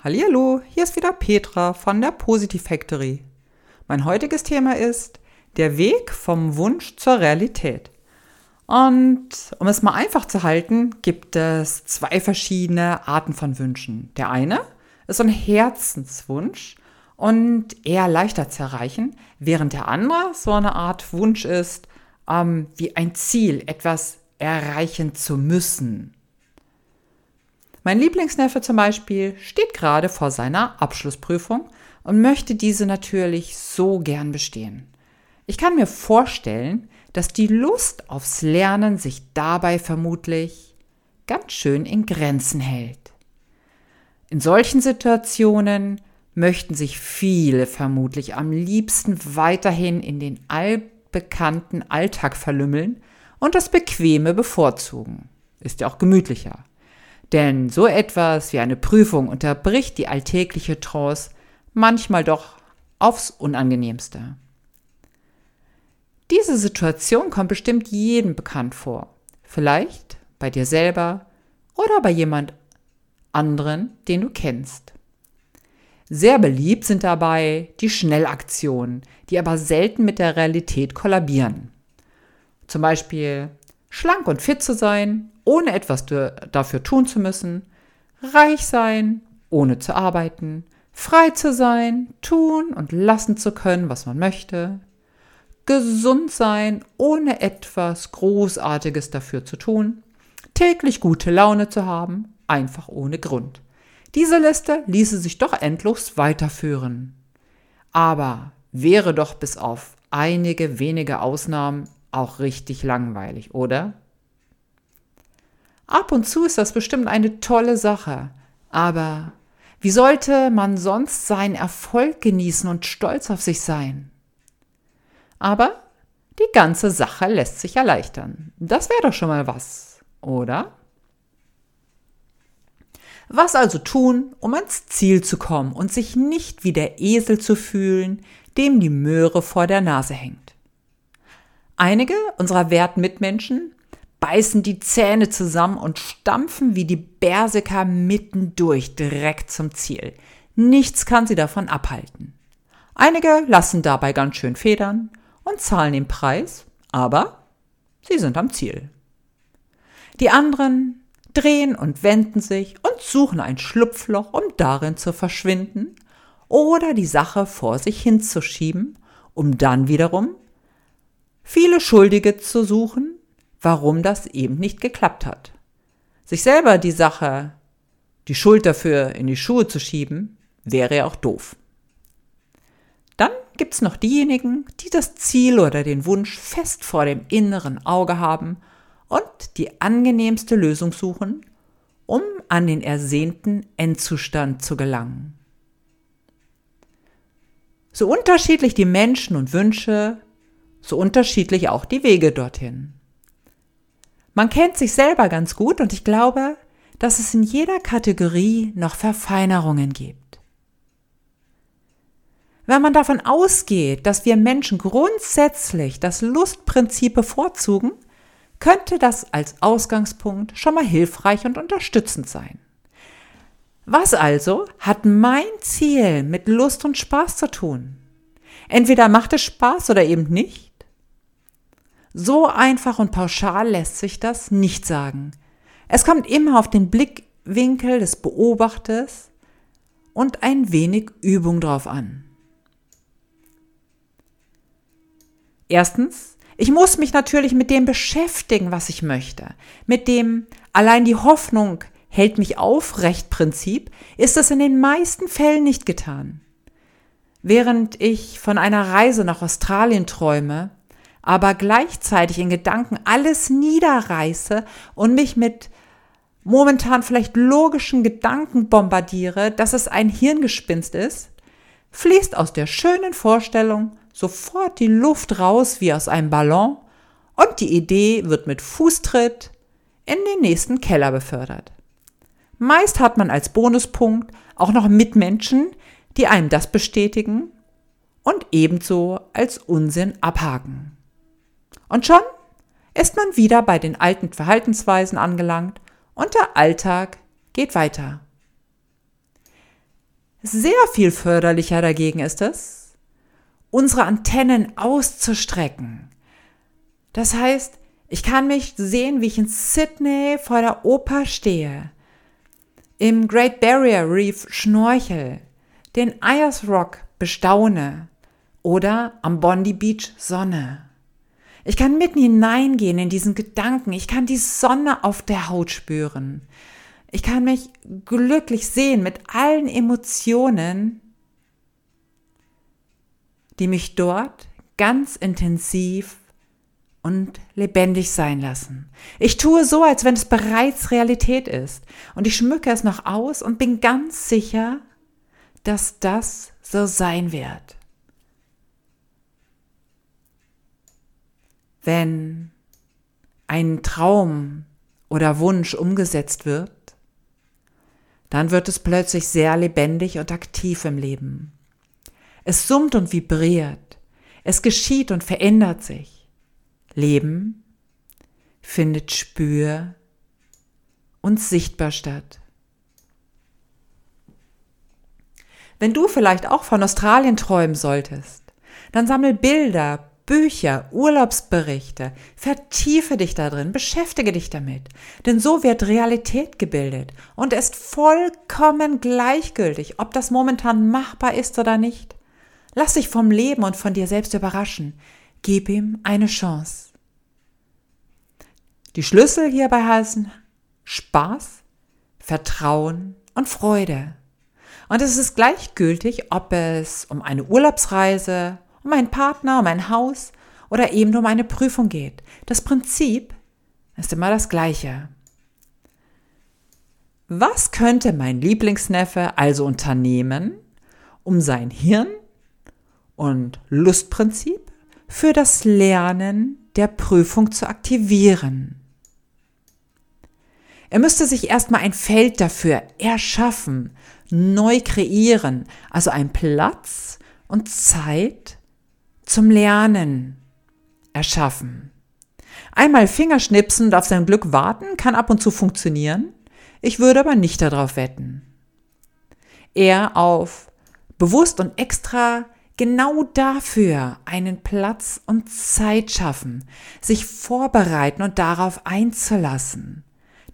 Hallihallo, hier ist wieder Petra von der Positive Factory. Mein heutiges Thema ist der Weg vom Wunsch zur Realität. Und um es mal einfach zu halten, gibt es zwei verschiedene Arten von Wünschen. Der eine ist so ein Herzenswunsch und eher leichter zu erreichen, während der andere so eine Art Wunsch ist, ähm, wie ein Ziel, etwas erreichen zu müssen. Mein Lieblingsneffe zum Beispiel steht gerade vor seiner Abschlussprüfung und möchte diese natürlich so gern bestehen. Ich kann mir vorstellen, dass die Lust aufs Lernen sich dabei vermutlich ganz schön in Grenzen hält. In solchen Situationen möchten sich viele vermutlich am liebsten weiterhin in den allbekannten Alltag verlümmeln und das Bequeme bevorzugen. Ist ja auch gemütlicher. Denn so etwas wie eine Prüfung unterbricht die alltägliche Trance manchmal doch aufs Unangenehmste. Diese Situation kommt bestimmt jedem bekannt vor. Vielleicht bei dir selber oder bei jemand anderen, den du kennst. Sehr beliebt sind dabei die Schnellaktionen, die aber selten mit der Realität kollabieren. Zum Beispiel schlank und fit zu sein, ohne etwas dafür tun zu müssen, reich sein, ohne zu arbeiten, frei zu sein, tun und lassen zu können, was man möchte, gesund sein, ohne etwas Großartiges dafür zu tun, täglich gute Laune zu haben, einfach ohne Grund. Diese Liste ließe sich doch endlos weiterführen. Aber wäre doch bis auf einige wenige Ausnahmen auch richtig langweilig, oder? Ab und zu ist das bestimmt eine tolle Sache, aber wie sollte man sonst seinen Erfolg genießen und stolz auf sich sein? Aber die ganze Sache lässt sich erleichtern. Das wäre doch schon mal was, oder? Was also tun, um ans Ziel zu kommen und sich nicht wie der Esel zu fühlen, dem die Möhre vor der Nase hängt? Einige unserer werten Mitmenschen beißen die Zähne zusammen und stampfen wie die Berserker mittendurch direkt zum Ziel. Nichts kann sie davon abhalten. Einige lassen dabei ganz schön federn und zahlen den Preis, aber sie sind am Ziel. Die anderen drehen und wenden sich und suchen ein Schlupfloch, um darin zu verschwinden oder die Sache vor sich hinzuschieben, um dann wiederum viele Schuldige zu suchen, warum das eben nicht geklappt hat. Sich selber die Sache, die Schuld dafür in die Schuhe zu schieben, wäre ja auch doof. Dann gibt's noch diejenigen, die das Ziel oder den Wunsch fest vor dem inneren Auge haben und die angenehmste Lösung suchen, um an den ersehnten Endzustand zu gelangen. So unterschiedlich die Menschen und Wünsche, so unterschiedlich auch die Wege dorthin. Man kennt sich selber ganz gut und ich glaube, dass es in jeder Kategorie noch Verfeinerungen gibt. Wenn man davon ausgeht, dass wir Menschen grundsätzlich das Lustprinzip bevorzugen, könnte das als Ausgangspunkt schon mal hilfreich und unterstützend sein. Was also hat mein Ziel mit Lust und Spaß zu tun? Entweder macht es Spaß oder eben nicht. So einfach und pauschal lässt sich das nicht sagen. Es kommt immer auf den Blickwinkel des Beobachters und ein wenig Übung drauf an. Erstens, ich muss mich natürlich mit dem beschäftigen, was ich möchte. Mit dem allein die Hoffnung hält mich aufrecht Prinzip ist es in den meisten Fällen nicht getan. Während ich von einer Reise nach Australien träume, aber gleichzeitig in Gedanken alles niederreiße und mich mit momentan vielleicht logischen Gedanken bombardiere, dass es ein Hirngespinst ist, fließt aus der schönen Vorstellung sofort die Luft raus wie aus einem Ballon und die Idee wird mit Fußtritt in den nächsten Keller befördert. Meist hat man als Bonuspunkt auch noch Mitmenschen, die einem das bestätigen und ebenso als Unsinn abhaken. Und schon ist man wieder bei den alten Verhaltensweisen angelangt und der Alltag geht weiter. Sehr viel förderlicher dagegen ist es, unsere Antennen auszustrecken. Das heißt, ich kann mich sehen, wie ich in Sydney vor der Oper stehe, im Great Barrier Reef schnorchel, den Ayers Rock bestaune oder am Bondi Beach Sonne. Ich kann mitten hineingehen in diesen Gedanken. Ich kann die Sonne auf der Haut spüren. Ich kann mich glücklich sehen mit allen Emotionen, die mich dort ganz intensiv und lebendig sein lassen. Ich tue so, als wenn es bereits Realität ist und ich schmücke es noch aus und bin ganz sicher, dass das so sein wird. Wenn ein Traum oder Wunsch umgesetzt wird, dann wird es plötzlich sehr lebendig und aktiv im Leben. Es summt und vibriert, es geschieht und verändert sich. Leben findet spür und sichtbar statt. Wenn du vielleicht auch von Australien träumen solltest, dann sammel Bilder, Bücher, Urlaubsberichte, vertiefe dich da drin, beschäftige dich damit. Denn so wird Realität gebildet und ist vollkommen gleichgültig, ob das momentan machbar ist oder nicht. Lass dich vom Leben und von dir selbst überraschen. Gib ihm eine Chance. Die Schlüssel hierbei heißen Spaß, Vertrauen und Freude. Und es ist gleichgültig, ob es um eine Urlaubsreise, um einen Partner, um ein Haus oder eben um eine Prüfung geht. Das Prinzip ist immer das gleiche. Was könnte mein Lieblingsneffe also unternehmen, um sein Hirn und Lustprinzip für das Lernen der Prüfung zu aktivieren? Er müsste sich erstmal ein Feld dafür erschaffen, neu kreieren, also ein Platz und Zeit zum Lernen erschaffen. Einmal Fingerschnipsen und auf sein Glück warten kann ab und zu funktionieren. Ich würde aber nicht darauf wetten. Eher auf bewusst und extra genau dafür einen Platz und Zeit schaffen, sich vorbereiten und darauf einzulassen.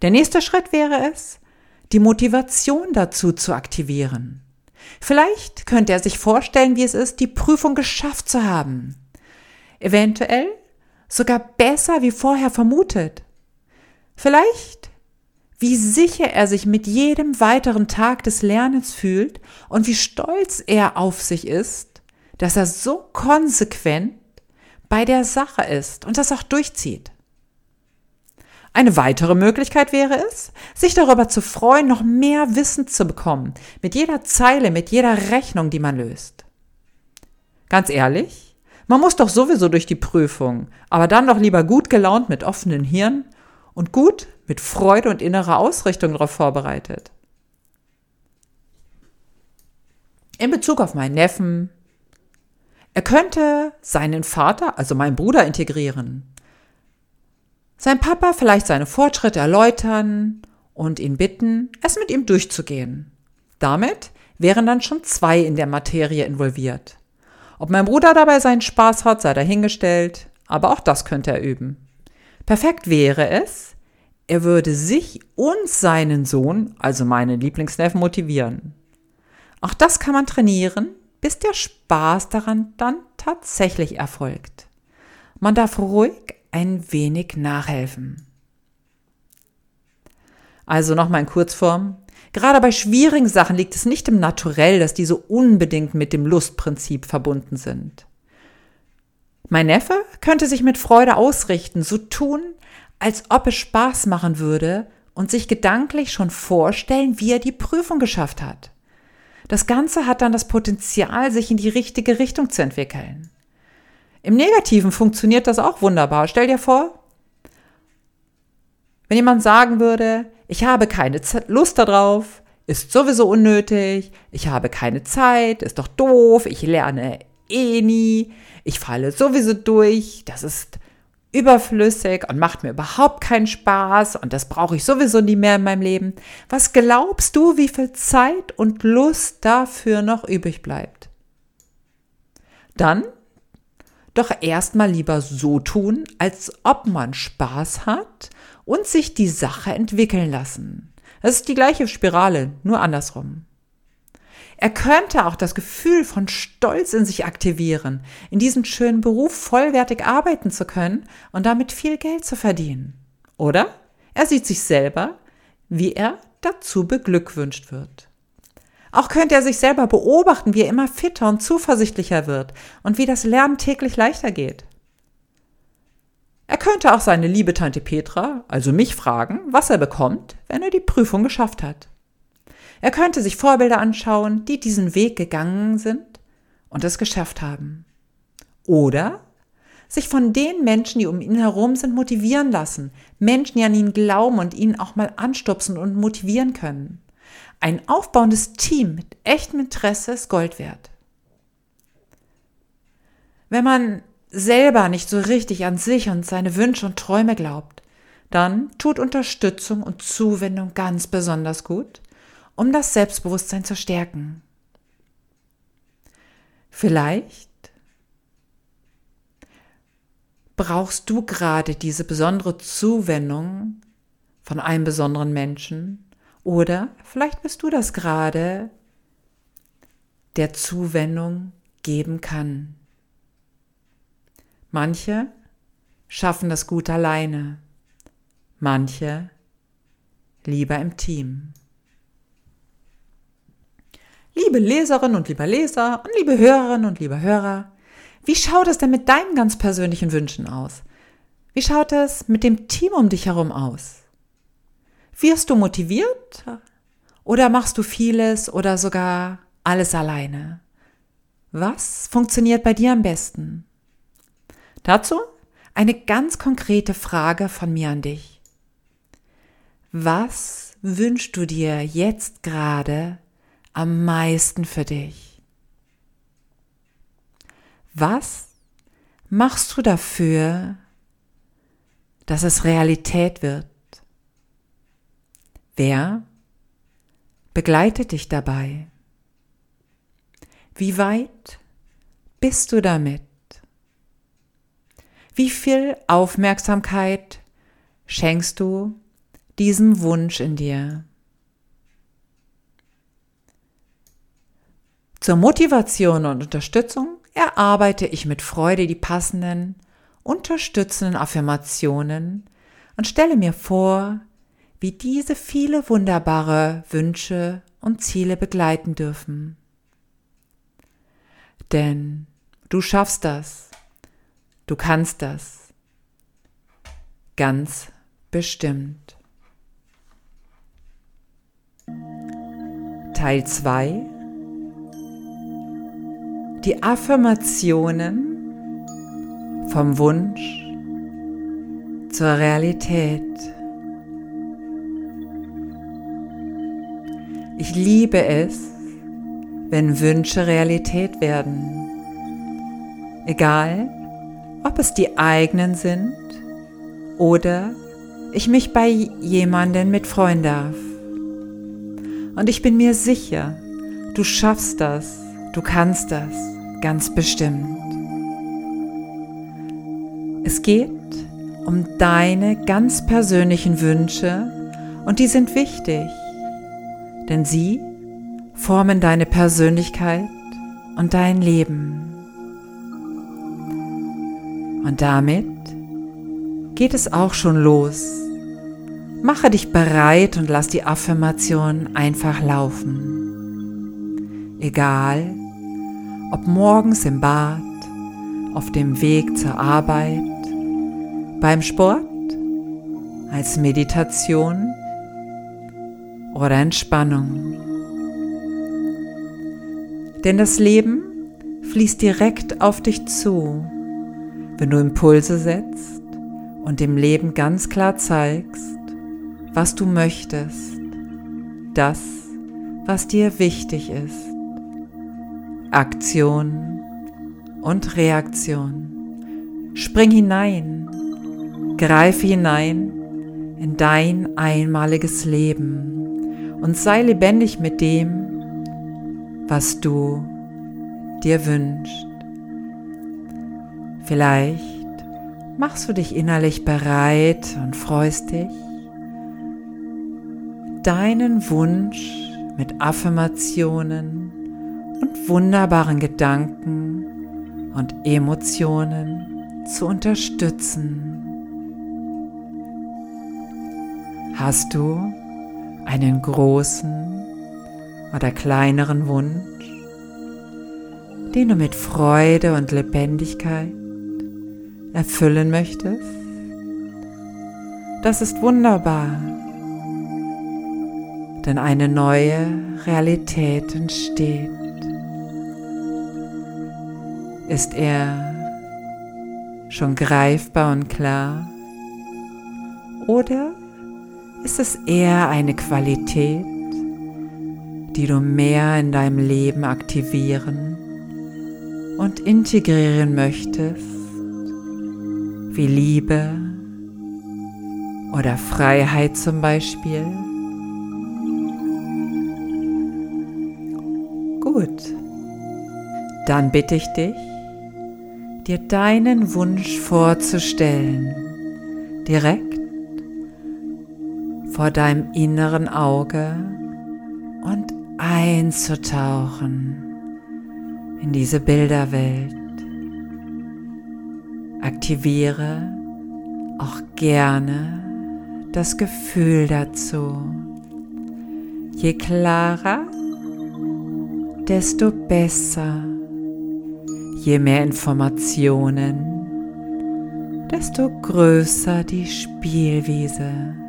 Der nächste Schritt wäre es, die Motivation dazu zu aktivieren. Vielleicht könnte er sich vorstellen, wie es ist, die Prüfung geschafft zu haben. Eventuell sogar besser wie vorher vermutet. Vielleicht wie sicher er sich mit jedem weiteren Tag des Lernens fühlt und wie stolz er auf sich ist, dass er so konsequent bei der Sache ist und das auch durchzieht. Eine weitere Möglichkeit wäre es, sich darüber zu freuen, noch mehr Wissen zu bekommen, mit jeder Zeile, mit jeder Rechnung, die man löst. Ganz ehrlich, man muss doch sowieso durch die Prüfung, aber dann doch lieber gut gelaunt mit offenen Hirn und gut mit Freude und innerer Ausrichtung darauf vorbereitet. In Bezug auf meinen Neffen, er könnte seinen Vater, also meinen Bruder, integrieren sein Papa vielleicht seine Fortschritte erläutern und ihn bitten, es mit ihm durchzugehen. Damit wären dann schon zwei in der Materie involviert. Ob mein Bruder dabei seinen Spaß hat, sei dahingestellt, aber auch das könnte er üben. Perfekt wäre es, er würde sich und seinen Sohn, also meinen Lieblingsneffen, motivieren. Auch das kann man trainieren, bis der Spaß daran dann tatsächlich erfolgt. Man darf ruhig ein wenig nachhelfen. Also nochmal in Kurzform. Gerade bei schwierigen Sachen liegt es nicht im Naturell, dass diese unbedingt mit dem Lustprinzip verbunden sind. Mein Neffe könnte sich mit Freude ausrichten, so tun, als ob es Spaß machen würde und sich gedanklich schon vorstellen, wie er die Prüfung geschafft hat. Das Ganze hat dann das Potenzial, sich in die richtige Richtung zu entwickeln. Im Negativen funktioniert das auch wunderbar. Stell dir vor, wenn jemand sagen würde, ich habe keine Lust darauf, ist sowieso unnötig, ich habe keine Zeit, ist doch doof, ich lerne eh nie, ich falle sowieso durch, das ist überflüssig und macht mir überhaupt keinen Spaß und das brauche ich sowieso nie mehr in meinem Leben. Was glaubst du, wie viel Zeit und Lust dafür noch übrig bleibt? Dann doch erstmal lieber so tun, als ob man Spaß hat und sich die Sache entwickeln lassen. Das ist die gleiche Spirale, nur andersrum. Er könnte auch das Gefühl von Stolz in sich aktivieren, in diesem schönen Beruf vollwertig arbeiten zu können und damit viel Geld zu verdienen. Oder er sieht sich selber, wie er dazu beglückwünscht wird. Auch könnte er sich selber beobachten, wie er immer fitter und zuversichtlicher wird und wie das Lernen täglich leichter geht. Er könnte auch seine liebe Tante Petra, also mich, fragen, was er bekommt, wenn er die Prüfung geschafft hat. Er könnte sich Vorbilder anschauen, die diesen Weg gegangen sind und es geschafft haben. Oder sich von den Menschen, die um ihn herum sind, motivieren lassen. Menschen, die an ihn glauben und ihn auch mal anstupsen und motivieren können. Ein aufbauendes Team mit echtem Interesse ist Gold wert. Wenn man selber nicht so richtig an sich und seine Wünsche und Träume glaubt, dann tut Unterstützung und Zuwendung ganz besonders gut, um das Selbstbewusstsein zu stärken. Vielleicht brauchst du gerade diese besondere Zuwendung von einem besonderen Menschen oder vielleicht bist du das gerade, der Zuwendung geben kann. Manche schaffen das gut alleine, manche lieber im Team. Liebe Leserinnen und lieber Leser und liebe Hörerinnen und lieber Hörer, wie schaut es denn mit deinen ganz persönlichen Wünschen aus? Wie schaut es mit dem Team um dich herum aus? Wirst du motiviert oder machst du vieles oder sogar alles alleine? Was funktioniert bei dir am besten? Dazu eine ganz konkrete Frage von mir an dich. Was wünschst du dir jetzt gerade am meisten für dich? Was machst du dafür, dass es Realität wird? Wer begleitet dich dabei? Wie weit bist du damit? Wie viel Aufmerksamkeit schenkst du diesem Wunsch in dir? Zur Motivation und Unterstützung erarbeite ich mit Freude die passenden, unterstützenden Affirmationen und stelle mir vor, wie diese viele wunderbare Wünsche und Ziele begleiten dürfen. Denn du schaffst das, du kannst das, ganz bestimmt. Teil 2 Die Affirmationen vom Wunsch zur Realität. Ich liebe es, wenn Wünsche Realität werden. Egal, ob es die eigenen sind oder ich mich bei jemandem mitfreuen darf. Und ich bin mir sicher, du schaffst das, du kannst das, ganz bestimmt. Es geht um deine ganz persönlichen Wünsche und die sind wichtig denn sie formen deine Persönlichkeit und dein Leben. Und damit geht es auch schon los. Mache dich bereit und lass die Affirmation einfach laufen. Egal, ob morgens im Bad, auf dem Weg zur Arbeit, beim Sport, als Meditation oder Entspannung. Denn das Leben fließt direkt auf dich zu, wenn du Impulse setzt und dem Leben ganz klar zeigst, was du möchtest, das, was dir wichtig ist. Aktion und Reaktion. Spring hinein Greife hinein in dein einmaliges Leben und sei lebendig mit dem, was du dir wünschst. Vielleicht machst du dich innerlich bereit und freust dich, deinen Wunsch mit Affirmationen und wunderbaren Gedanken und Emotionen zu unterstützen. Hast du einen großen oder kleineren Wunsch, den du mit Freude und Lebendigkeit erfüllen möchtest? Das ist wunderbar, denn eine neue Realität entsteht. Ist er schon greifbar und klar? Oder ist es eher eine Qualität, die du mehr in deinem Leben aktivieren und integrieren möchtest, wie Liebe oder Freiheit zum Beispiel? Gut, dann bitte ich dich, dir deinen Wunsch vorzustellen, direkt vor deinem inneren Auge und einzutauchen in diese Bilderwelt. Aktiviere auch gerne das Gefühl dazu. Je klarer, desto besser. Je mehr Informationen, desto größer die Spielwiese.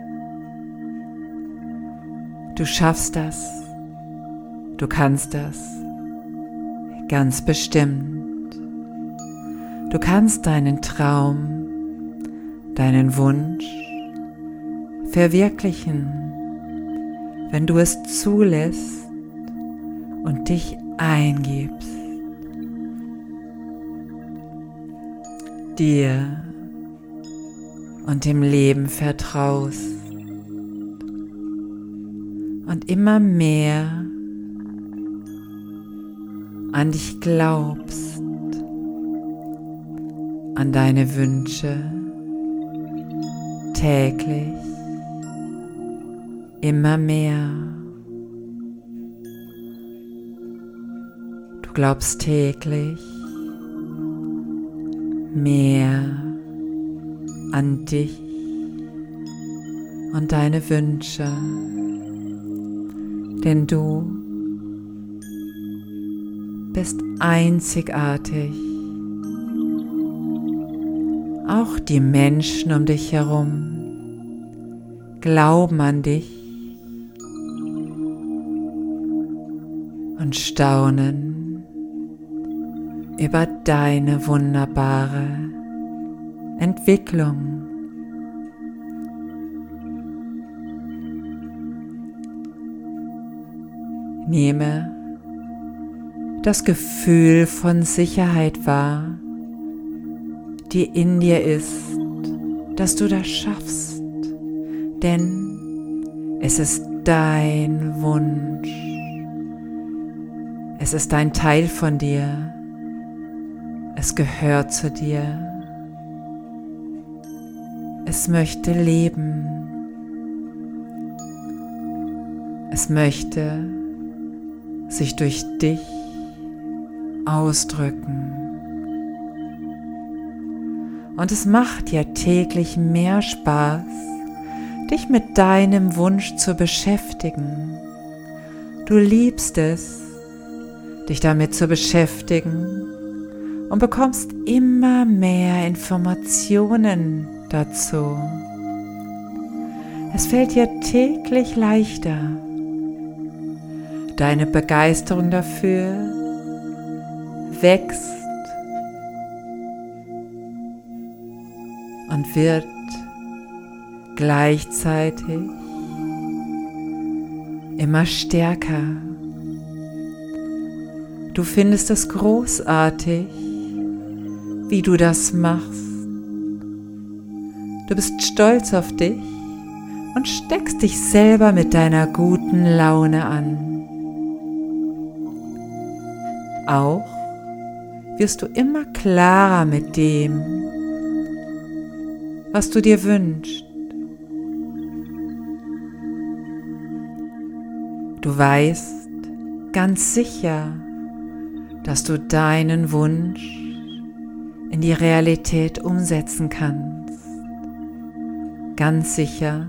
Du schaffst das. Du kannst das. Ganz bestimmt. Du kannst deinen Traum, deinen Wunsch verwirklichen, wenn du es zulässt und dich eingibst. Dir und dem Leben vertraust und immer mehr an dich glaubst, an deine Wünsche täglich, immer mehr. Du glaubst täglich mehr an dich und deine Wünsche denn du bist einzigartig. Auch die Menschen um dich herum glauben an dich und staunen über deine wunderbare Entwicklung. Nehme das Gefühl von Sicherheit wahr, die in dir ist, dass du das schaffst, denn es ist dein Wunsch. Es ist ein Teil von dir. Es gehört zu dir. Es möchte leben. Es möchte sich durch dich ausdrücken. Und es macht dir täglich mehr Spaß, dich mit deinem Wunsch zu beschäftigen. Du liebst es, dich damit zu beschäftigen und bekommst immer mehr Informationen dazu. Es fällt dir täglich leichter, Deine Begeisterung dafür wächst und wird gleichzeitig immer stärker. Du findest es großartig, wie du das machst. Du bist stolz auf dich und steckst dich selber mit deiner guten Laune an. Auch wirst du immer klarer mit dem, was du dir wünschst. Du weißt ganz sicher, dass du deinen Wunsch in die Realität umsetzen kannst. Ganz sicher,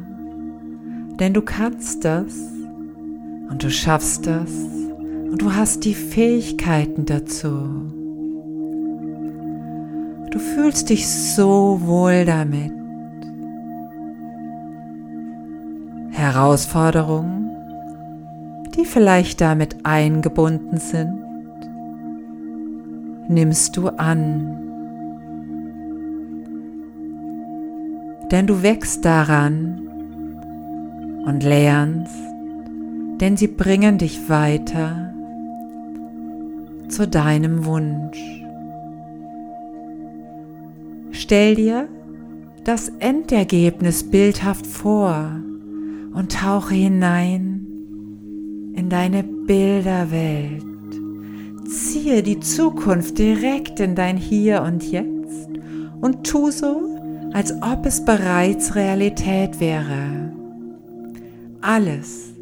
denn du kannst das und du schaffst das und du hast die Fähigkeiten dazu. Du fühlst dich so wohl damit. Herausforderungen, die vielleicht damit eingebunden sind, nimmst du an. Denn du wächst daran und lernst, denn sie bringen dich weiter zu deinem Wunsch. Stell dir das Endergebnis bildhaft vor und tauche hinein in deine Bilderwelt. Ziehe die Zukunft direkt in dein Hier und Jetzt und tu so, als ob es bereits Realität wäre. Alles,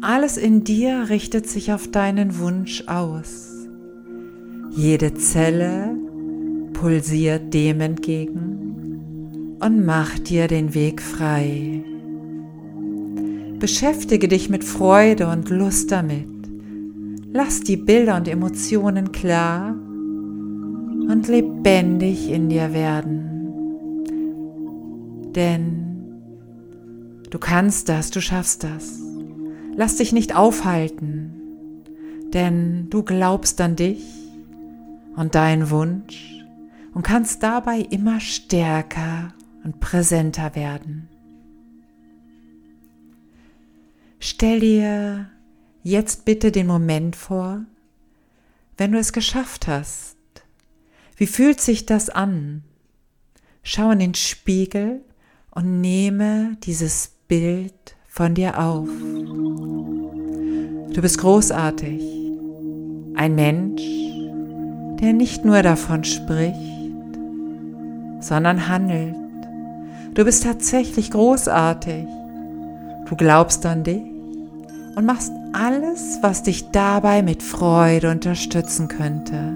alles in dir richtet sich auf deinen Wunsch aus. Jede Zelle pulsiert dem entgegen und mach dir den Weg frei. Beschäftige dich mit Freude und Lust damit. Lass die Bilder und Emotionen klar und lebendig in dir werden. Denn du kannst das, du schaffst das. Lass dich nicht aufhalten, denn du glaubst an dich und deinen Wunsch und kannst dabei immer stärker und präsenter werden. Stell dir jetzt bitte den Moment vor, wenn du es geschafft hast. Wie fühlt sich das an? Schau in den Spiegel und nehme dieses Bild von dir auf. Du bist großartig. Ein Mensch, der nicht nur davon spricht, sondern handelt. Du bist tatsächlich großartig. Du glaubst an dich und machst alles, was dich dabei mit Freude unterstützen könnte.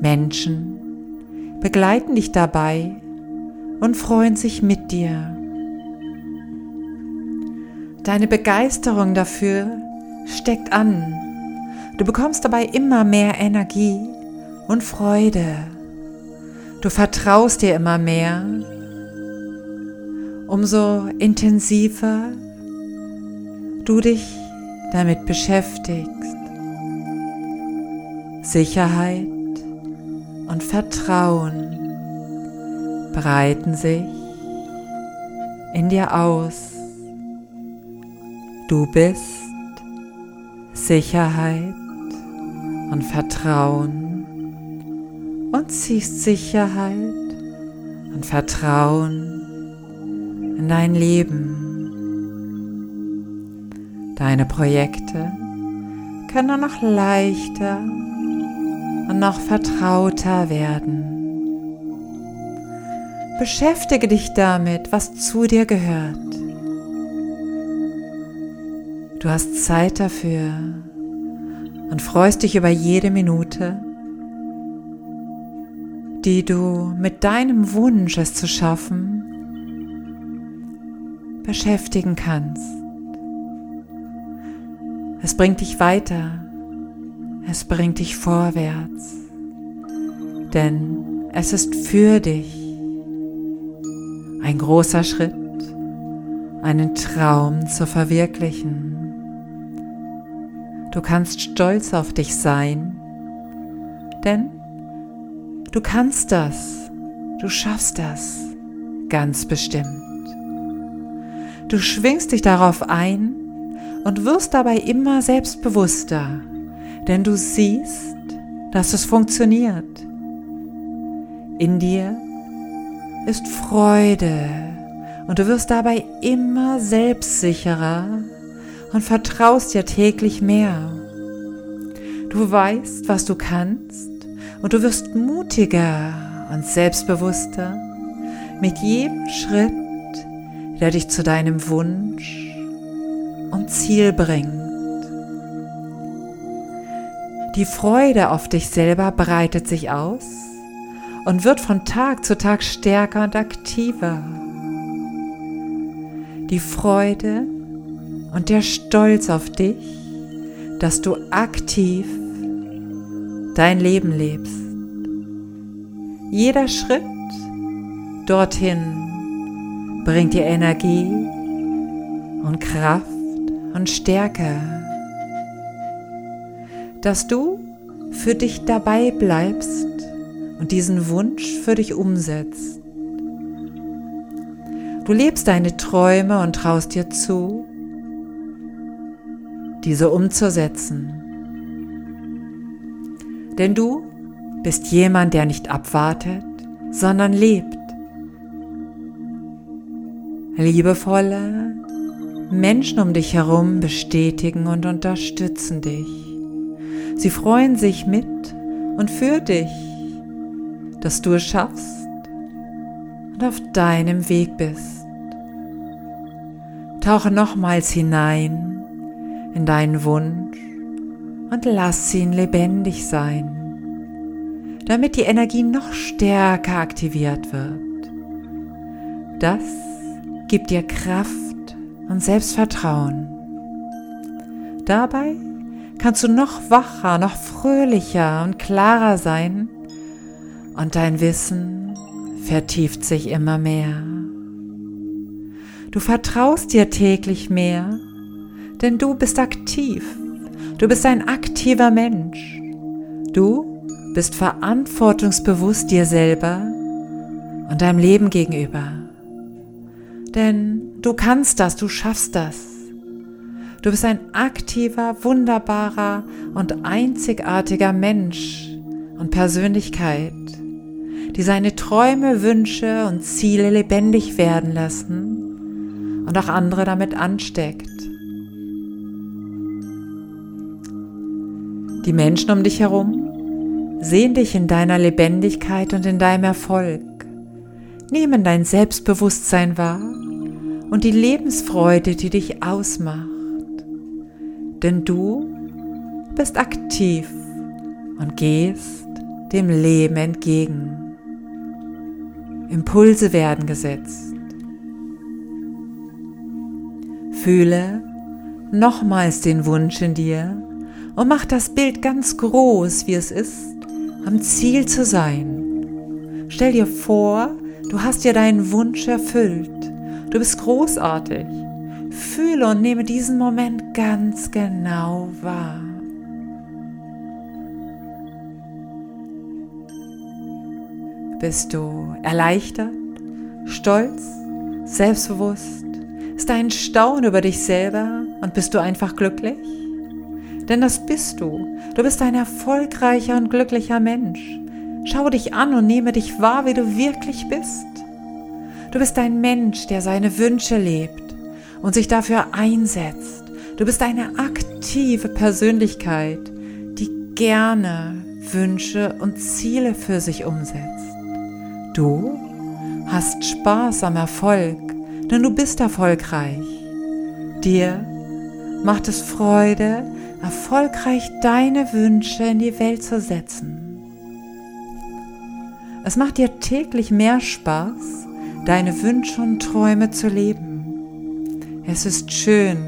Menschen begleiten dich dabei und freuen sich mit dir. Deine Begeisterung dafür steckt an. Du bekommst dabei immer mehr Energie und Freude. Du vertraust dir immer mehr, umso intensiver du dich damit beschäftigst. Sicherheit und Vertrauen breiten sich in dir aus. Du bist Sicherheit und Vertrauen und ziehst Sicherheit und Vertrauen in dein Leben. Deine Projekte können noch leichter und noch vertrauter werden. Beschäftige dich damit, was zu dir gehört. Du hast Zeit dafür und freust dich über jede Minute, die du mit deinem Wunsch, es zu schaffen, beschäftigen kannst. Es bringt dich weiter, es bringt dich vorwärts, denn es ist für dich ein großer Schritt, einen Traum zu verwirklichen. Du kannst stolz auf dich sein, denn Du kannst das. Du schaffst das. Ganz bestimmt. Du schwingst dich darauf ein und wirst dabei immer selbstbewusster, denn du siehst, dass es funktioniert. In dir ist Freude und du wirst dabei immer selbstsicherer und vertraust dir täglich mehr. Du weißt, was du kannst und du wirst mutiger und selbstbewusster mit jedem Schritt, der dich zu deinem Wunsch und Ziel bringt. Die Freude auf dich selber breitet sich aus und wird von Tag zu Tag stärker und aktiver. Die Freude und der Stolz auf dich, dass du aktiv dein Leben lebst. Jeder Schritt dorthin bringt dir Energie und Kraft und Stärke, dass du für dich dabei bleibst und diesen Wunsch für dich umsetzt. Du lebst deine Träume und traust dir zu, diese umzusetzen. Denn du bist jemand, der nicht abwartet, sondern lebt. Liebevolle Menschen um dich herum bestätigen und unterstützen dich. Sie freuen sich mit und für dich dass du es schaffst und auf deinem Weg bist. Tauche nochmals hinein in deinen Wunsch und lass ihn lebendig sein, damit die Energie noch stärker aktiviert wird. Das gibt dir Kraft und Selbstvertrauen. Dabei kannst du noch wacher, noch fröhlicher und klarer sein und dein Wissen vertieft sich immer mehr. Du vertraust dir täglich mehr, denn du bist aktiv. Du bist ein aktiver Mensch. Du bist verantwortungsbewusst dir selber und deinem Leben gegenüber. Denn du kannst das, du schaffst das. Du bist ein aktiver, wunderbarer und einzigartiger Mensch und Persönlichkeit die seine Träume, Wünsche und Ziele lebendig werden lassen und auch andere damit ansteckt. Die Menschen um dich herum sehen dich in deiner Lebendigkeit und in deinem Erfolg, nehmen dein Selbstbewusstsein wahr und die Lebensfreude, die dich ausmacht. Denn du bist aktiv und gehst dem Leben entgegen. Impulse werden gesetzt. Fühle nochmals den Wunsch in dir und mach das Bild ganz groß, wie es ist, am Ziel zu sein. Stell dir vor, du hast dir deinen Wunsch erfüllt. Du bist großartig. Fühle und nehme diesen Moment ganz genau wahr. Bist du erleichtert, stolz, selbstbewusst? Ist ein Staunen über dich selber und bist du einfach glücklich? Denn das bist du. Du bist ein erfolgreicher und glücklicher Mensch. Schau dich an und nehme dich wahr, wie du wirklich bist. Du bist ein Mensch, der seine Wünsche lebt und sich dafür einsetzt. Du bist eine aktive Persönlichkeit, die gerne Wünsche und Ziele für sich umsetzt. Du hast Spaß am Erfolg, denn du bist erfolgreich. Dir macht es Freude, erfolgreich deine Wünsche in die Welt zu setzen. Es macht dir täglich mehr Spaß, deine Wünsche und Träume zu leben. Es ist schön,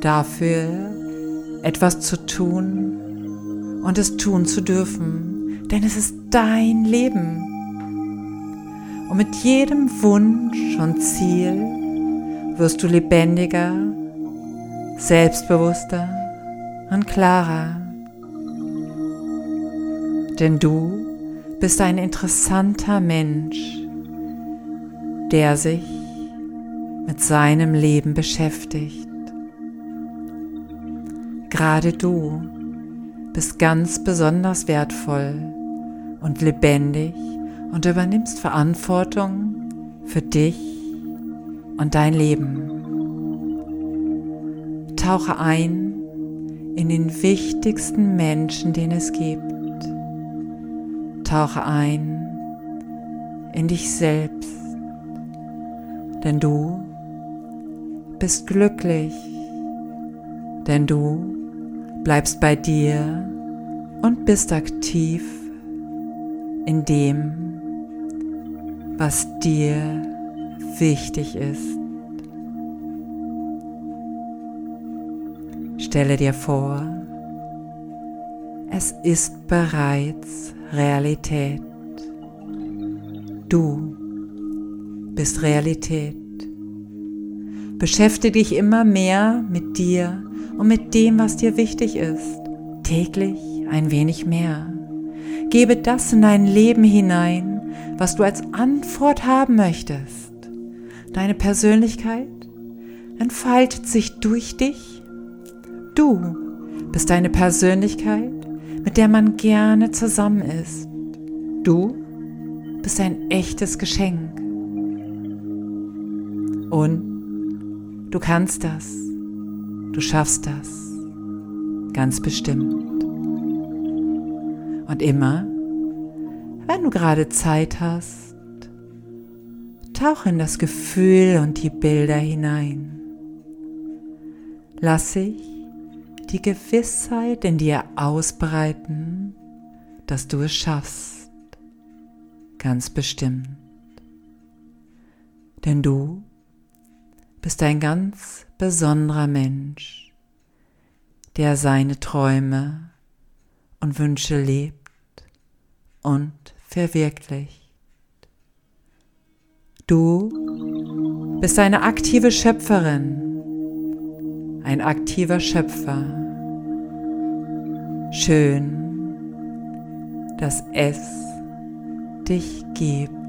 dafür etwas zu tun und es tun zu dürfen, denn es ist dein Leben. Und mit jedem Wunsch und Ziel wirst du lebendiger, selbstbewusster und klarer. Denn du bist ein interessanter Mensch, der sich mit seinem Leben beschäftigt. Gerade du bist ganz besonders wertvoll und lebendig und übernimmst Verantwortung für dich und dein Leben. Tauche ein in den wichtigsten Menschen, den es gibt. Tauche ein in dich selbst, denn du bist glücklich, denn du bleibst bei dir und bist aktiv in dem, was dir wichtig ist. Stelle dir vor, es ist bereits Realität. Du bist Realität. Beschäftige dich immer mehr mit dir und mit dem, was dir wichtig ist. Täglich ein wenig mehr. Gebe das in dein Leben hinein, was du als Antwort haben möchtest. Deine Persönlichkeit entfaltet sich durch dich. Du bist deine Persönlichkeit, mit der man gerne zusammen ist. Du bist ein echtes Geschenk. Und Du kannst das. Du schaffst das. Ganz bestimmt. Und immer, wenn du gerade Zeit hast, tauch in das Gefühl und die Bilder hinein. Lass sich die Gewissheit in dir ausbreiten, dass du es schaffst. Ganz bestimmt. Denn du bist ein ganz besonderer Mensch, der seine Träume und Wünsche lebt und verwirklicht. Du bist eine aktive Schöpferin, ein aktiver Schöpfer. Schön, dass es dich gibt.